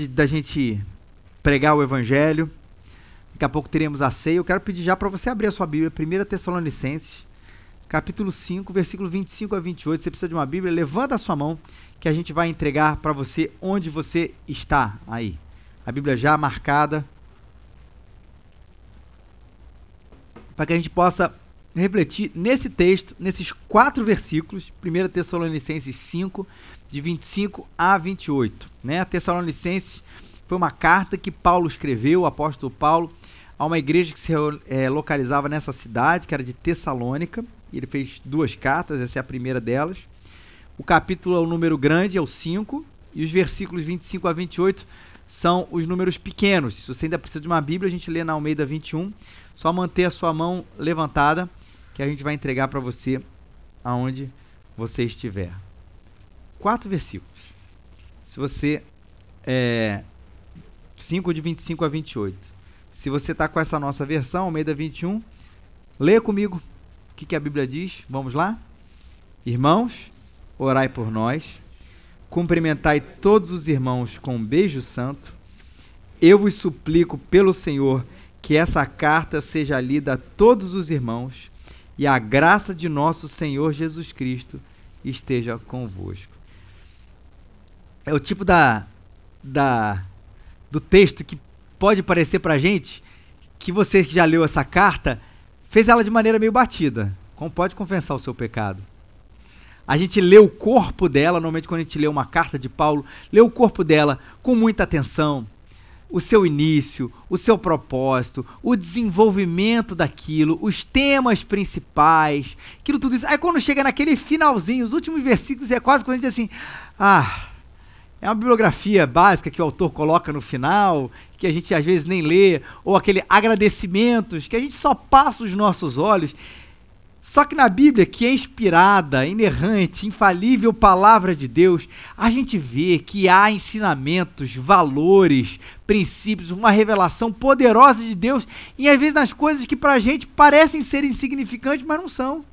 de, da gente pregar o evangelho. Daqui a pouco teremos a ceia. Eu quero pedir já para você abrir a sua Bíblia, 1 Tessalonicenses, capítulo 5, versículo 25 a 28. Você precisa de uma Bíblia? Levanta a sua mão que a gente vai entregar para você onde você está aí. A Bíblia já marcada. Para que a gente possa refletir nesse texto, nesses quatro versículos, 1 Tessalonicenses 5, de 25 a 28. Né? A Tessalonicenses foi uma carta que Paulo escreveu, o apóstolo Paulo, a uma igreja que se é, localizava nessa cidade, que era de Tessalônica. Ele fez duas cartas, essa é a primeira delas. O capítulo é o número grande, é o 5, e os versículos 25 a 28 são os números pequenos. Se você ainda precisa de uma Bíblia, a gente lê na Almeida 21. Só manter a sua mão levantada que a gente vai entregar para você aonde você estiver. Quatro versículos. Se você. É, 5 de 25 a 28. Se você está com essa nossa versão, Almeida 21, leia comigo o que, que a Bíblia diz. Vamos lá? Irmãos, orai por nós. Cumprimentai todos os irmãos com um beijo santo. Eu vos suplico pelo Senhor que essa carta seja lida a todos os irmãos e a graça de nosso Senhor Jesus Cristo esteja convosco. É o tipo da, da do texto que pode parecer para gente que você que já leu essa carta fez ela de maneira meio batida. Como pode confessar o seu pecado? A gente lê o corpo dela, normalmente quando a gente lê uma carta de Paulo, lê o corpo dela com muita atenção, o seu início, o seu propósito, o desenvolvimento daquilo, os temas principais, aquilo tudo isso. Aí quando chega naquele finalzinho, os últimos versículos, é quase quando a gente diz assim: ah, é uma bibliografia básica que o autor coloca no final, que a gente às vezes nem lê, ou aquele agradecimentos que a gente só passa os nossos olhos. Só que na Bíblia, que é inspirada, inerrante, infalível palavra de Deus, a gente vê que há ensinamentos, valores, princípios, uma revelação poderosa de Deus, e às vezes nas coisas que para a gente parecem ser insignificantes, mas não são.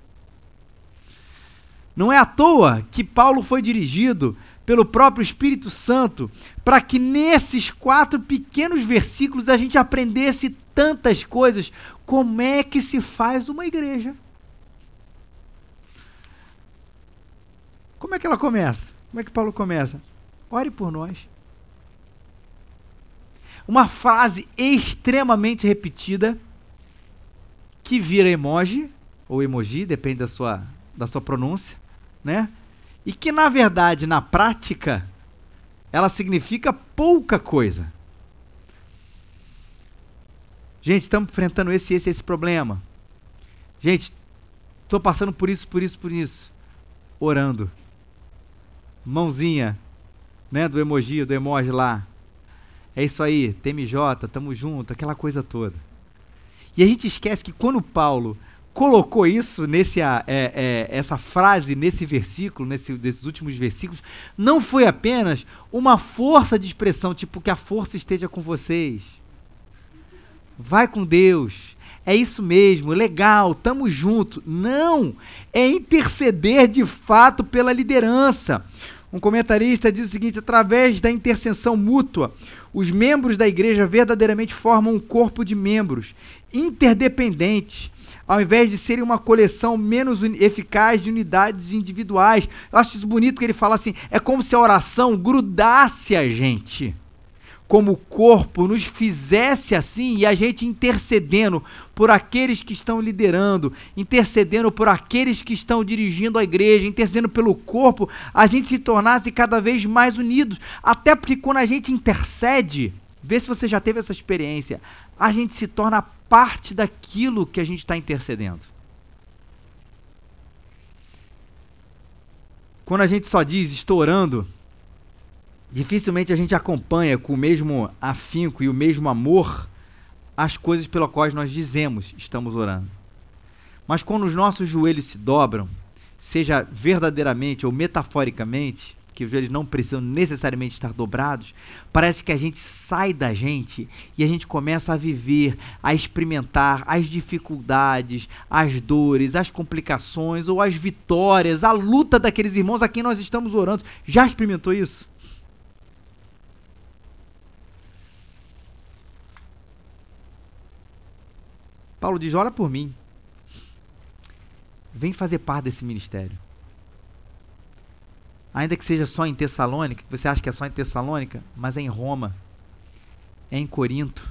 Não é à toa que Paulo foi dirigido pelo próprio Espírito Santo para que nesses quatro pequenos versículos a gente aprendesse tantas coisas. Como é que se faz uma igreja? Como é que ela começa? Como é que Paulo começa? Ore por nós. Uma frase extremamente repetida que vira emoji ou emoji, depende da sua, da sua pronúncia, né? E que na verdade, na prática, ela significa pouca coisa. Gente, estamos enfrentando esse, esse, esse problema. Gente, estou passando por isso, por isso, por isso. Orando mãozinha, né, do emoji, do emoji lá. É isso aí, TMJ, tamo junto, aquela coisa toda. E a gente esquece que quando Paulo colocou isso nesse é, é, essa frase nesse versículo, nesse, nesses últimos versículos, não foi apenas uma força de expressão, tipo que a força esteja com vocês. Vai com Deus. É isso mesmo, legal, tamo junto. Não, é interceder de fato pela liderança. Um comentarista diz o seguinte: através da intercessão mútua, os membros da igreja verdadeiramente formam um corpo de membros interdependentes, ao invés de serem uma coleção menos eficaz de unidades individuais. Eu acho isso bonito que ele fala assim: é como se a oração grudasse a gente como corpo nos fizesse assim e a gente intercedendo por aqueles que estão liderando, intercedendo por aqueles que estão dirigindo a igreja, intercedendo pelo corpo, a gente se tornasse cada vez mais unidos. Até porque quando a gente intercede, vê se você já teve essa experiência, a gente se torna parte daquilo que a gente está intercedendo. Quando a gente só diz estou orando, dificilmente a gente acompanha com o mesmo afinco e o mesmo amor as coisas pelas quais nós dizemos estamos orando. Mas quando os nossos joelhos se dobram, seja verdadeiramente ou metaforicamente, que os joelhos não precisam necessariamente estar dobrados, parece que a gente sai da gente e a gente começa a viver, a experimentar as dificuldades, as dores, as complicações ou as vitórias, a luta daqueles irmãos a quem nós estamos orando. Já experimentou isso? Paulo diz: olha por mim. Vem fazer parte desse ministério. Ainda que seja só em Tessalônica, você acha que é só em Tessalônica, mas é em Roma, é em Corinto,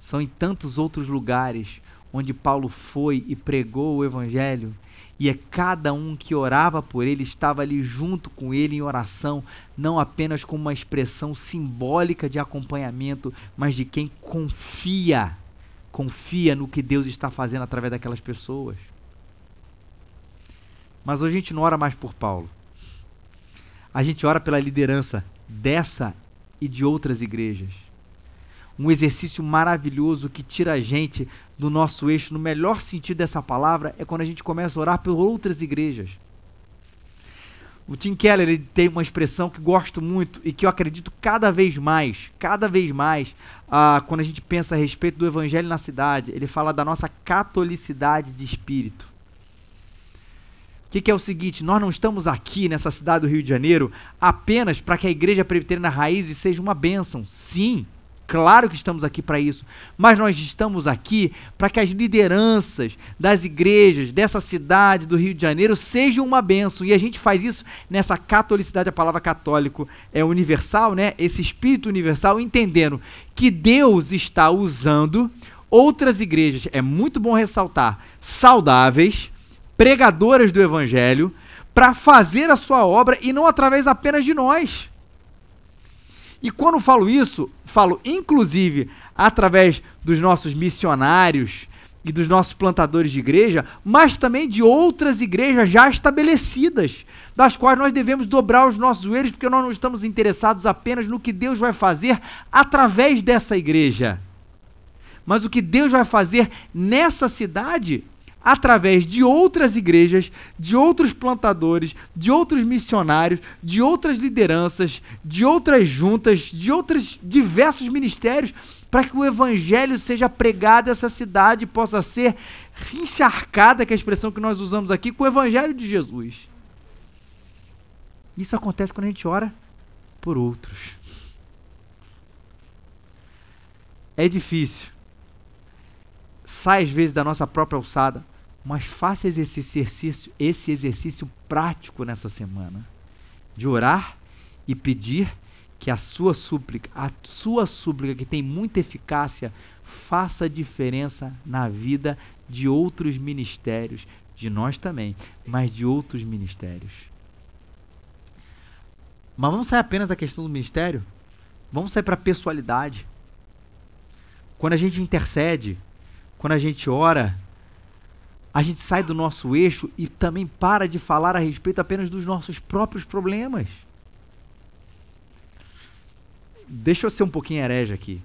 são em tantos outros lugares onde Paulo foi e pregou o Evangelho, e é cada um que orava por ele estava ali junto com ele em oração, não apenas como uma expressão simbólica de acompanhamento, mas de quem confia, confia no que Deus está fazendo através daquelas pessoas. Mas hoje a gente não ora mais por Paulo. A gente ora pela liderança dessa e de outras igrejas um exercício maravilhoso que tira a gente do nosso eixo, no melhor sentido dessa palavra, é quando a gente começa a orar por outras igrejas. O Tim Keller ele tem uma expressão que gosto muito e que eu acredito cada vez mais, cada vez mais, ah, quando a gente pensa a respeito do evangelho na cidade, ele fala da nossa catolicidade de espírito. Que, que, é o seguinte: nós não estamos aqui nessa cidade do Rio de Janeiro apenas para que a igreja presbiteriana raiz seja uma bênção. Sim, Claro que estamos aqui para isso, mas nós estamos aqui para que as lideranças das igrejas dessa cidade do Rio de Janeiro sejam uma bênção. E a gente faz isso nessa catolicidade, a palavra católico é universal, né? Esse espírito universal, entendendo que Deus está usando outras igrejas, é muito bom ressaltar, saudáveis, pregadoras do evangelho, para fazer a sua obra e não através apenas de nós. E quando falo isso, falo inclusive através dos nossos missionários e dos nossos plantadores de igreja, mas também de outras igrejas já estabelecidas, das quais nós devemos dobrar os nossos joelhos, porque nós não estamos interessados apenas no que Deus vai fazer através dessa igreja, mas o que Deus vai fazer nessa cidade através de outras igrejas, de outros plantadores, de outros missionários, de outras lideranças, de outras juntas, de outros diversos ministérios, para que o evangelho seja pregado essa cidade possa ser encharcada, que é a expressão que nós usamos aqui, com o evangelho de Jesus. Isso acontece quando a gente ora por outros. É difícil. Sai às vezes da nossa própria alçada mas faça esse exercício, esse exercício prático nessa semana de orar e pedir que a sua súplica, a sua súplica que tem muita eficácia, faça diferença na vida de outros ministérios, de nós também, mas de outros ministérios. Mas vamos sair apenas da questão do ministério? Vamos sair para a pessoalidade. Quando a gente intercede, quando a gente ora, a gente sai do nosso eixo e também para de falar a respeito apenas dos nossos próprios problemas. Deixa eu ser um pouquinho herege aqui.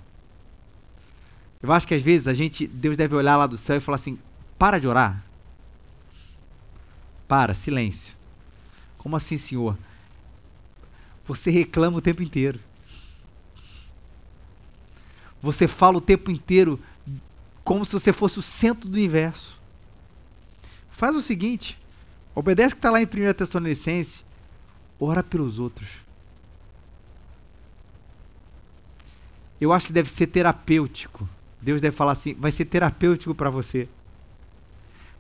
Eu acho que às vezes a gente, Deus deve olhar lá do céu e falar assim: para de orar. Para, silêncio. Como assim, Senhor? Você reclama o tempo inteiro. Você fala o tempo inteiro como se você fosse o centro do universo. Faz o seguinte: obedece que está lá em 1 Tessalonicense, ora pelos outros. Eu acho que deve ser terapêutico. Deus deve falar assim: vai ser terapêutico para você.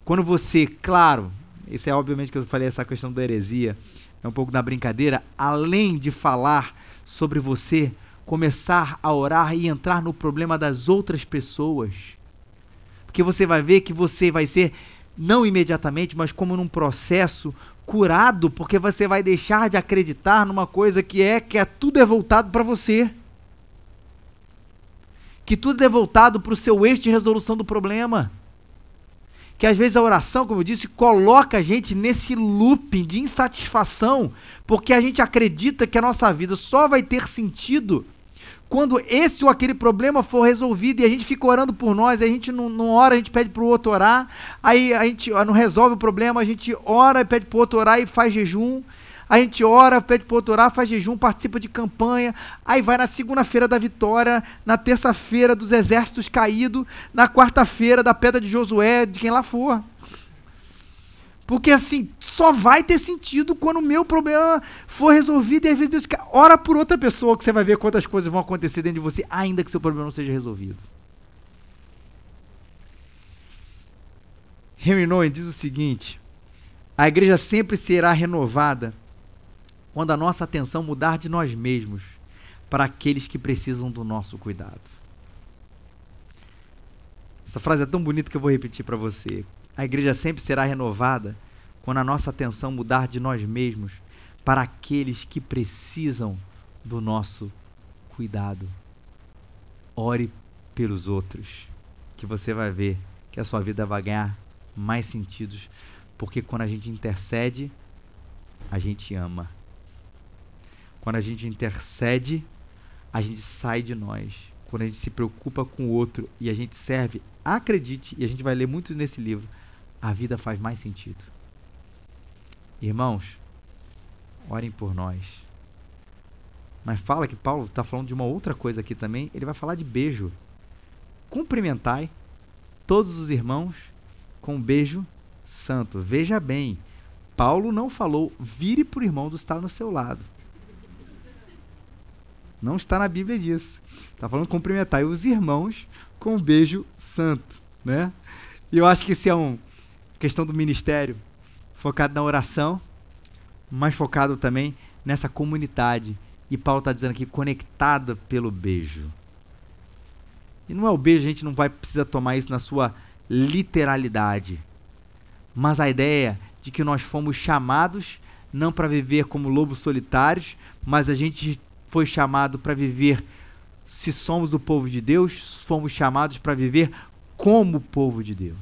Quando você, claro, isso é obviamente que eu falei essa questão da heresia, é um pouco da brincadeira, além de falar sobre você, começar a orar e entrar no problema das outras pessoas. Porque você vai ver que você vai ser não imediatamente, mas como num processo curado, porque você vai deixar de acreditar numa coisa que é que é tudo é voltado para você. Que tudo é voltado para o seu eixo de resolução do problema. Que às vezes a oração, como eu disse, coloca a gente nesse looping de insatisfação, porque a gente acredita que a nossa vida só vai ter sentido quando esse ou aquele problema for resolvido e a gente fica orando por nós, a gente não, não ora, a gente pede para o outro orar, aí a gente não resolve o problema, a gente ora e pede para o outro orar e faz jejum, a gente ora, pede para o outro orar, faz jejum, participa de campanha, aí vai na segunda-feira da vitória, na terça-feira dos exércitos caídos, na quarta-feira da pedra de Josué, de quem lá for. Porque assim, só vai ter sentido quando o meu problema for resolvido e às vezes Deus ora por outra pessoa que você vai ver quantas coisas vão acontecer dentro de você, ainda que seu problema não seja resolvido. Henry diz o seguinte: a igreja sempre será renovada quando a nossa atenção mudar de nós mesmos para aqueles que precisam do nosso cuidado. Essa frase é tão bonita que eu vou repetir para você. A igreja sempre será renovada quando a nossa atenção mudar de nós mesmos para aqueles que precisam do nosso cuidado. Ore pelos outros, que você vai ver que a sua vida vai ganhar mais sentidos, porque quando a gente intercede, a gente ama. Quando a gente intercede, a gente sai de nós. Quando a gente se preocupa com o outro e a gente serve, acredite, e a gente vai ler muito nesse livro, a vida faz mais sentido. Irmãos, orem por nós. Mas fala que Paulo está falando de uma outra coisa aqui também. Ele vai falar de beijo. Cumprimentai todos os irmãos com um beijo santo. Veja bem, Paulo não falou vire para o irmão do estar no seu lado. Não está na Bíblia disso. Está falando cumprimentar os irmãos com um beijo santo, né? E eu acho que isso é uma questão do ministério, focado na oração, mas focado também nessa comunidade. E Paulo está dizendo aqui, conectada pelo beijo. E não é o beijo, a gente não vai precisar tomar isso na sua literalidade. Mas a ideia de que nós fomos chamados não para viver como lobos solitários, mas a gente foi chamado para viver, se somos o povo de Deus, fomos chamados para viver como povo de Deus.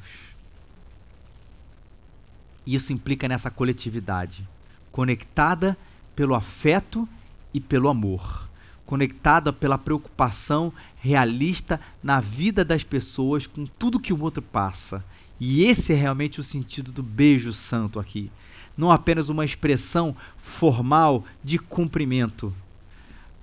Isso implica nessa coletividade, conectada pelo afeto e pelo amor, conectada pela preocupação realista na vida das pessoas com tudo que o outro passa. E esse é realmente o sentido do beijo santo aqui. Não apenas uma expressão formal de cumprimento,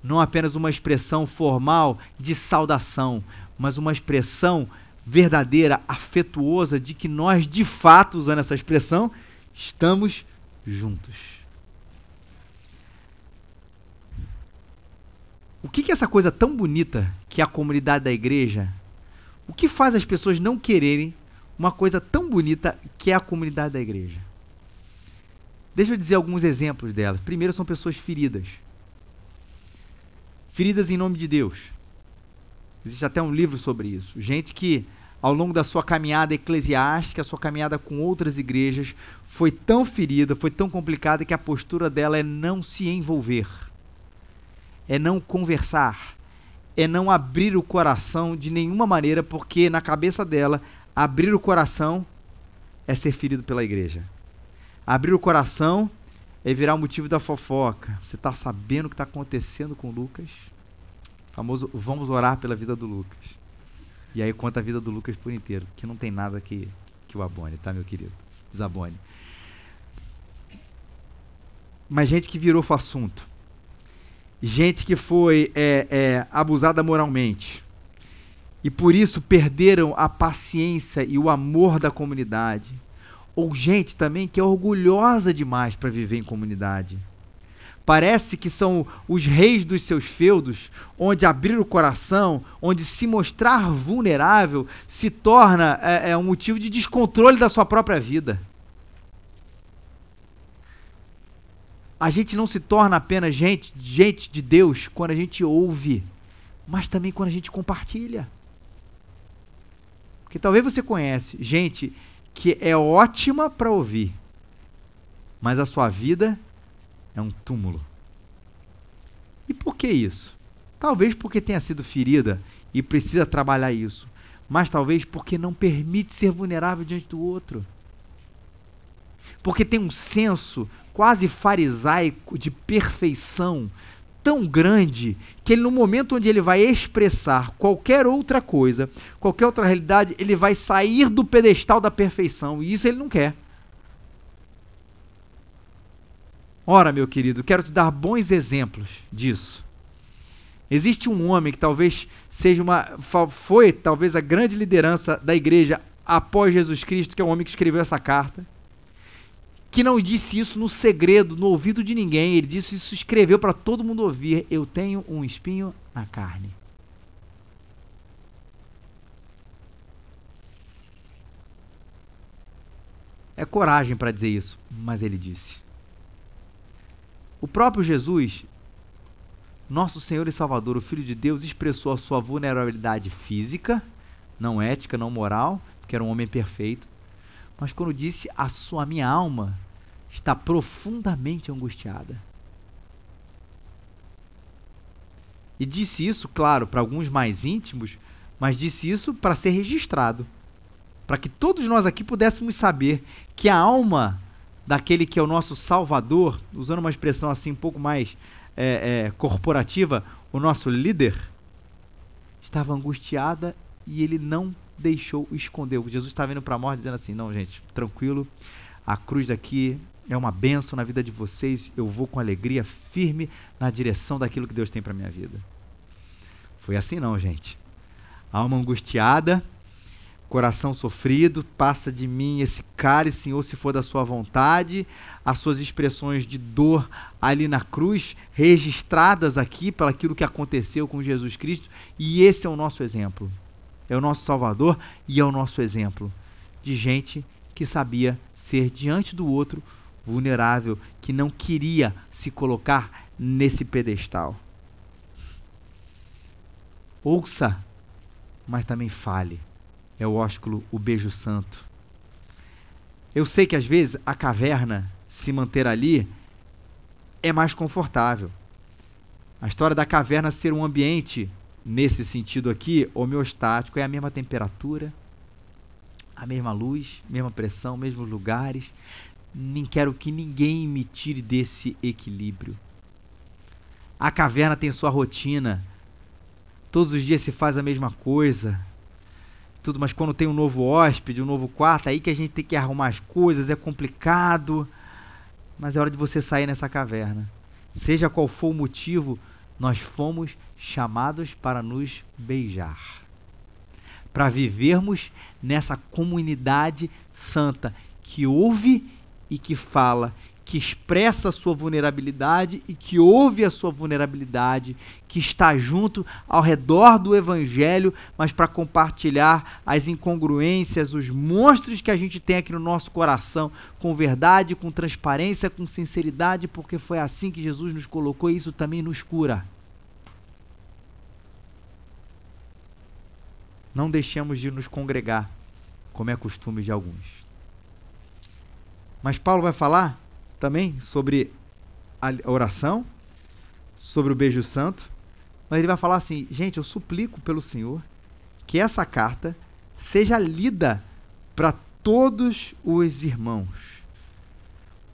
não apenas uma expressão formal de saudação, mas uma expressão verdadeira, afetuosa de que nós, de fato, usando essa expressão, estamos juntos. O que, é essa coisa tão bonita que é a comunidade da igreja? O que faz as pessoas não quererem uma coisa tão bonita que é a comunidade da igreja? Deixa eu dizer alguns exemplos delas. Primeiro, são pessoas feridas feridas em nome de Deus. Existe até um livro sobre isso. Gente que, ao longo da sua caminhada eclesiástica, sua caminhada com outras igrejas, foi tão ferida, foi tão complicada que a postura dela é não se envolver, é não conversar, é não abrir o coração de nenhuma maneira, porque na cabeça dela, abrir o coração é ser ferido pela igreja. Abrir o coração é virar o motivo da fofoca. Você está sabendo o que está acontecendo com Lucas? Famoso vamos orar pela vida do Lucas. E aí conta a vida do Lucas por inteiro, que não tem nada que, que o abone, tá, meu querido? Desabone. Mas gente que virou o assunto. Gente que foi é, é, abusada moralmente. E por isso perderam a paciência e o amor da comunidade. Ou gente também que é orgulhosa demais para viver em comunidade Parece que são os reis dos seus feudos, onde abrir o coração, onde se mostrar vulnerável, se torna é, é um motivo de descontrole da sua própria vida. A gente não se torna apenas gente, gente de Deus quando a gente ouve, mas também quando a gente compartilha. Porque talvez você conhece gente que é ótima para ouvir, mas a sua vida é um túmulo. E por que isso? Talvez porque tenha sido ferida e precisa trabalhar isso, mas talvez porque não permite ser vulnerável diante do outro. Porque tem um senso quase farisaico de perfeição tão grande que ele no momento onde ele vai expressar qualquer outra coisa, qualquer outra realidade, ele vai sair do pedestal da perfeição, e isso ele não quer. Ora, meu querido, quero te dar bons exemplos disso. Existe um homem que talvez seja uma foi talvez a grande liderança da igreja após Jesus Cristo, que é o homem que escreveu essa carta, que não disse isso no segredo, no ouvido de ninguém, ele disse isso, escreveu para todo mundo ouvir: Eu tenho um espinho na carne. é coragem para dizer isso, mas ele disse. O próprio Jesus, nosso Senhor e Salvador, o Filho de Deus, expressou a sua vulnerabilidade física, não ética, não moral, porque era um homem perfeito, mas quando disse a sua minha alma está profundamente angustiada. E disse isso, claro, para alguns mais íntimos, mas disse isso para ser registrado. Para que todos nós aqui pudéssemos saber que a alma daquele que é o nosso Salvador, usando uma expressão assim um pouco mais é, é, corporativa, o nosso líder, estava angustiada e ele não deixou esconder. Jesus estava indo para a morte dizendo assim: Não, gente, tranquilo, a cruz daqui é uma benção na vida de vocês, eu vou com alegria firme na direção daquilo que Deus tem para minha vida. Foi assim não, gente. Alma angustiada, coração sofrido, passa de mim esse cálice, Senhor, se for da sua vontade. As suas expressões de dor ali na cruz, registradas aqui para aquilo que aconteceu com Jesus Cristo, e esse é o nosso exemplo. É o nosso Salvador e é o nosso exemplo de gente que sabia ser diante do outro vulnerável, que não queria se colocar nesse pedestal. Ouça, mas também fale. É o ósculo, o beijo santo. Eu sei que às vezes a caverna se manter ali é mais confortável. A história da caverna ser um ambiente, nesse sentido aqui, homeostático, é a mesma temperatura, a mesma luz, mesma pressão, mesmos lugares, nem quero que ninguém me tire desse equilíbrio. A caverna tem sua rotina. Todos os dias se faz a mesma coisa. Tudo, mas quando tem um novo hóspede, um novo quarto, aí que a gente tem que arrumar as coisas, é complicado. Mas é hora de você sair nessa caverna. Seja qual for o motivo, nós fomos chamados para nos beijar. Para vivermos nessa comunidade santa que ouve e que fala, que expressa a sua vulnerabilidade e que ouve a sua vulnerabilidade, que está junto ao redor do evangelho, mas para compartilhar as incongruências, os monstros que a gente tem aqui no nosso coração, com verdade, com transparência, com sinceridade, porque foi assim que Jesus nos colocou e isso também nos cura. Não deixemos de nos congregar, como é costume de alguns. Mas Paulo vai falar também sobre a oração, sobre o beijo santo, mas ele vai falar assim: gente, eu suplico pelo Senhor que essa carta seja lida para todos os irmãos.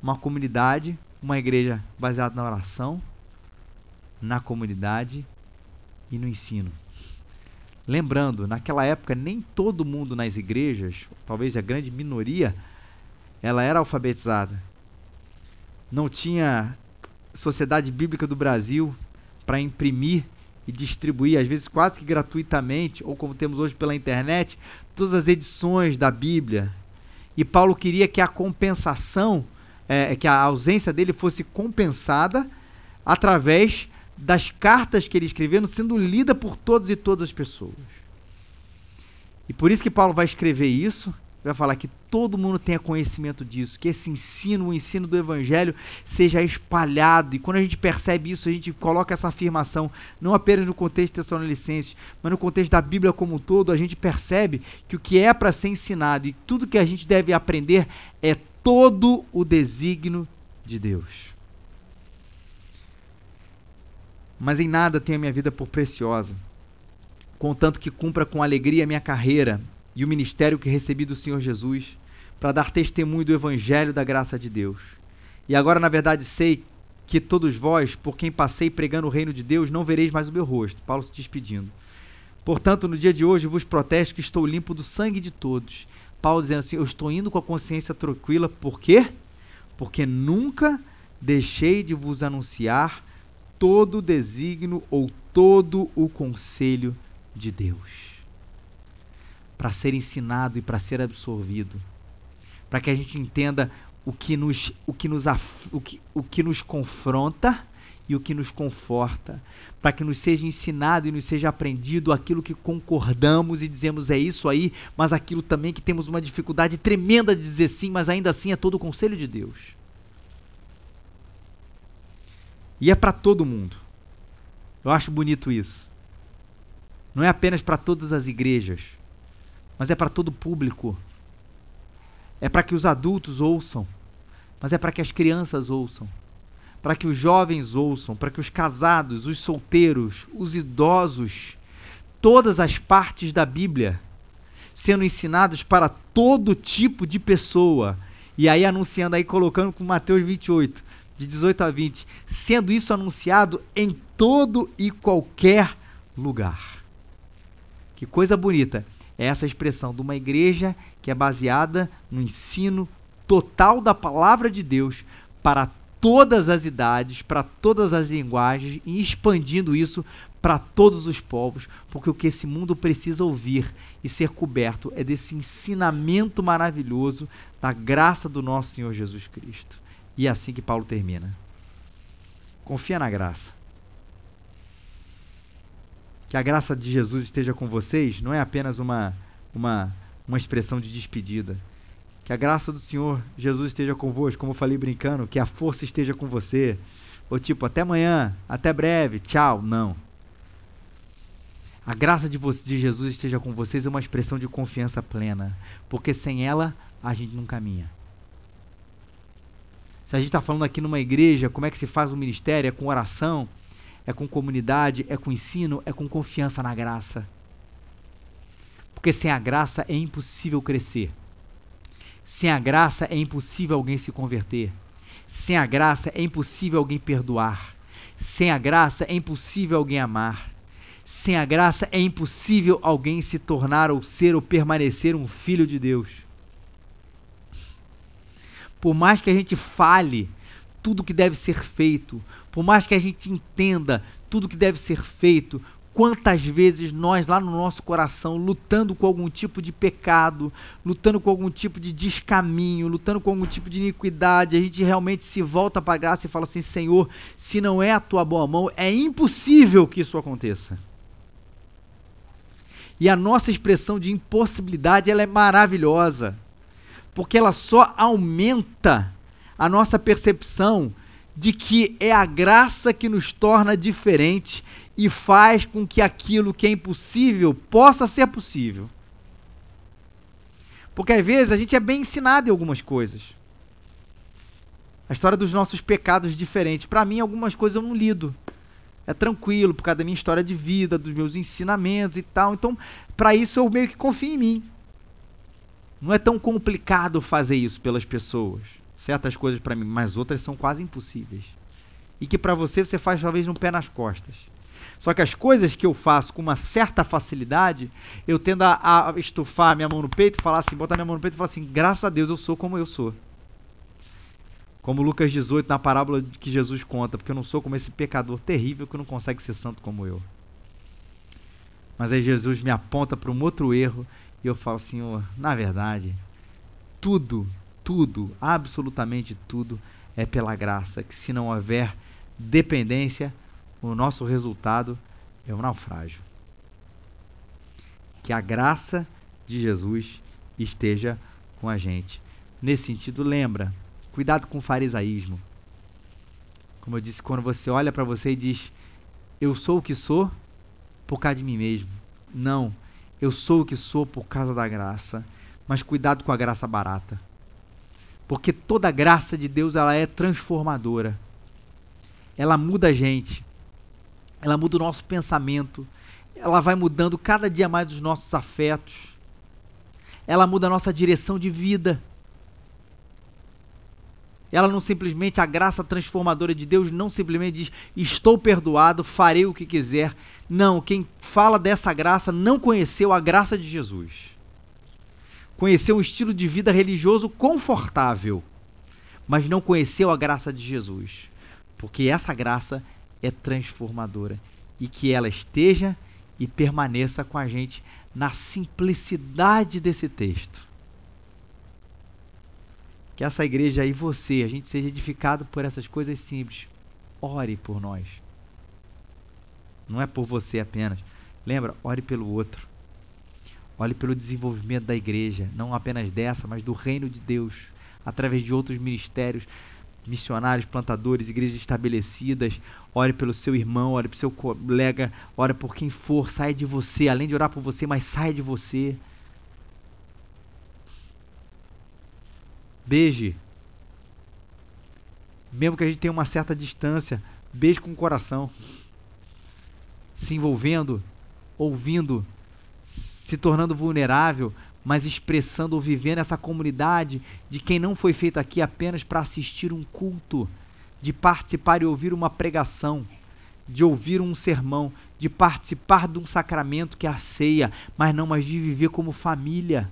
Uma comunidade, uma igreja baseada na oração, na comunidade e no ensino. Lembrando, naquela época nem todo mundo nas igrejas, talvez a grande minoria, ela era alfabetizada. Não tinha Sociedade Bíblica do Brasil para imprimir e distribuir, às vezes quase que gratuitamente, ou como temos hoje pela internet, todas as edições da Bíblia. E Paulo queria que a compensação, é, que a ausência dele fosse compensada através das cartas que ele escreveu, sendo lida por todas e todas as pessoas. E por isso que Paulo vai escrever isso, vai falar que todo mundo tenha conhecimento disso, que esse ensino, o ensino do evangelho, seja espalhado. E quando a gente percebe isso, a gente coloca essa afirmação, não apenas no contexto tessalonicenses, mas no contexto da Bíblia como um todo, a gente percebe que o que é para ser ensinado e tudo que a gente deve aprender é todo o desígnio de Deus. Mas em nada tenho a minha vida por preciosa, contanto que cumpra com alegria a minha carreira e o ministério que recebi do Senhor Jesus para dar testemunho do evangelho da graça de Deus. E agora, na verdade, sei que todos vós, por quem passei pregando o reino de Deus, não vereis mais o meu rosto. Paulo se despedindo. Portanto, no dia de hoje vos protesto que estou limpo do sangue de todos. Paulo dizendo assim: Eu estou indo com a consciência tranquila, por quê? Porque nunca deixei de vos anunciar todo o desígnio ou todo o conselho de Deus para ser ensinado e para ser absorvido, para que a gente entenda o que nos, o que nos, o que, o que nos confronta e o que nos conforta, para que nos seja ensinado e nos seja aprendido aquilo que concordamos e dizemos é isso aí, mas aquilo também que temos uma dificuldade tremenda de dizer sim, mas ainda assim é todo o conselho de Deus. E é para todo mundo. Eu acho bonito isso. Não é apenas para todas as igrejas, mas é para todo público. É para que os adultos ouçam, mas é para que as crianças ouçam para que os jovens ouçam, para que os casados, os solteiros, os idosos, todas as partes da Bíblia sendo ensinados para todo tipo de pessoa. E aí anunciando aí colocando com Mateus 28, de 18 a 20, sendo isso anunciado em todo e qualquer lugar. Que coisa bonita é essa expressão de uma igreja que é baseada no ensino total da palavra de Deus para todas as idades, para todas as linguagens e expandindo isso para todos os povos, porque o que esse mundo precisa ouvir e ser coberto é desse ensinamento maravilhoso da graça do nosso Senhor Jesus Cristo. E é assim que Paulo termina. Confia na graça. Que a graça de Jesus esteja com vocês não é apenas uma, uma, uma expressão de despedida que a graça do Senhor Jesus esteja convosco, como eu falei brincando, que a força esteja com você. Ou tipo, até amanhã, até breve, tchau. Não. A graça de, você, de Jesus esteja com vocês é uma expressão de confiança plena, porque sem ela a gente não caminha. Se a gente está falando aqui numa igreja, como é que se faz o ministério? É com oração, é com comunidade, é com ensino, é com confiança na graça. Porque sem a graça é impossível crescer. Sem a graça é impossível alguém se converter. Sem a graça é impossível alguém perdoar. Sem a graça é impossível alguém amar. Sem a graça é impossível alguém se tornar ou ser ou permanecer um filho de Deus. Por mais que a gente fale tudo que deve ser feito, por mais que a gente entenda tudo que deve ser feito, Quantas vezes nós, lá no nosso coração, lutando com algum tipo de pecado, lutando com algum tipo de descaminho, lutando com algum tipo de iniquidade, a gente realmente se volta para a graça e fala assim: Senhor, se não é a tua boa mão, é impossível que isso aconteça. E a nossa expressão de impossibilidade ela é maravilhosa, porque ela só aumenta a nossa percepção de que é a graça que nos torna diferente e faz com que aquilo que é impossível possa ser possível. Porque às vezes a gente é bem ensinado em algumas coisas. A história dos nossos pecados diferentes. Para mim, algumas coisas eu não lido. É tranquilo, por causa da minha história de vida, dos meus ensinamentos e tal. Então, para isso eu meio que confio em mim. Não é tão complicado fazer isso pelas pessoas. Certas coisas para mim, mas outras são quase impossíveis. E que para você você faz talvez no pé nas costas. Só que as coisas que eu faço com uma certa facilidade, eu tendo a, a estufar minha mão no peito, falar assim, botar minha mão no peito e falar assim, graças a Deus eu sou como eu sou. Como Lucas 18, na parábola que Jesus conta, porque eu não sou como esse pecador terrível que não consegue ser santo como eu. Mas aí Jesus me aponta para um outro erro e eu falo, Senhor, na verdade, tudo, tudo, absolutamente tudo é pela graça, que se não houver dependência, o nosso resultado é o naufrágio. Que a graça de Jesus esteja com a gente. Nesse sentido, lembra, cuidado com o farisaísmo. Como eu disse, quando você olha para você e diz, eu sou o que sou por causa de mim mesmo. Não, eu sou o que sou por causa da graça. Mas cuidado com a graça barata. Porque toda graça de Deus ela é transformadora. Ela muda a gente ela muda o nosso pensamento, ela vai mudando cada dia mais os nossos afetos, ela muda a nossa direção de vida. Ela não simplesmente, a graça transformadora de Deus não simplesmente diz, estou perdoado, farei o que quiser. Não, quem fala dessa graça não conheceu a graça de Jesus. Conheceu um estilo de vida religioso confortável, mas não conheceu a graça de Jesus. Porque essa graça é transformadora e que ela esteja e permaneça com a gente na simplicidade desse texto. Que essa igreja e você, a gente seja edificado por essas coisas simples. ore por nós. Não é por você apenas. Lembra, ore pelo outro. Ore pelo desenvolvimento da igreja, não apenas dessa, mas do reino de Deus, através de outros ministérios, missionários, plantadores, igrejas estabelecidas. Ore pelo seu irmão, ore pelo seu colega, ore por quem for, saia de você, além de orar por você, mas saia de você. Beije. Mesmo que a gente tenha uma certa distância, beije com o coração. Se envolvendo, ouvindo, se tornando vulnerável, mas expressando ou vivendo essa comunidade de quem não foi feito aqui apenas para assistir um culto, de participar e ouvir uma pregação, de ouvir um sermão, de participar de um sacramento que é a ceia, mas não mais de viver como família.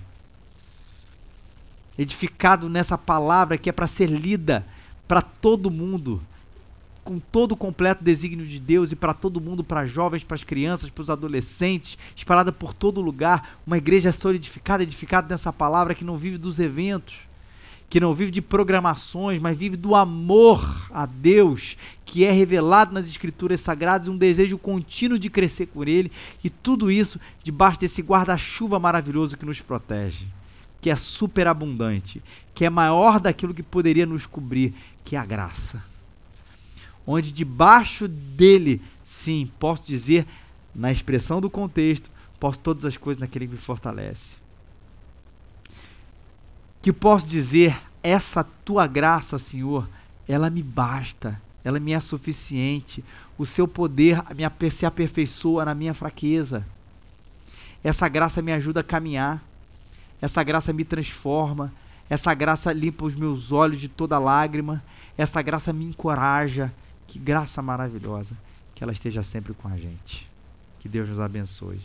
Edificado nessa palavra que é para ser lida para todo mundo, com todo o completo desígnio de Deus e para todo mundo, para jovens, para as crianças, para os adolescentes, espalhada por todo lugar, uma igreja solidificada, edificada nessa palavra que não vive dos eventos, que não vive de programações, mas vive do amor a Deus, que é revelado nas escrituras sagradas, um desejo contínuo de crescer com ele, e tudo isso debaixo desse guarda-chuva maravilhoso que nos protege, que é superabundante, que é maior daquilo que poderia nos cobrir, que é a graça onde debaixo dele, sim, posso dizer, na expressão do contexto, posso todas as coisas naquele que me fortalece. Que posso dizer, essa tua graça, Senhor, ela me basta, ela me é suficiente. O seu poder me se aperfeiçoa na minha fraqueza. Essa graça me ajuda a caminhar. Essa graça me transforma. Essa graça limpa os meus olhos de toda lágrima. Essa graça me encoraja. Que graça maravilhosa. Que ela esteja sempre com a gente. Que Deus nos abençoe.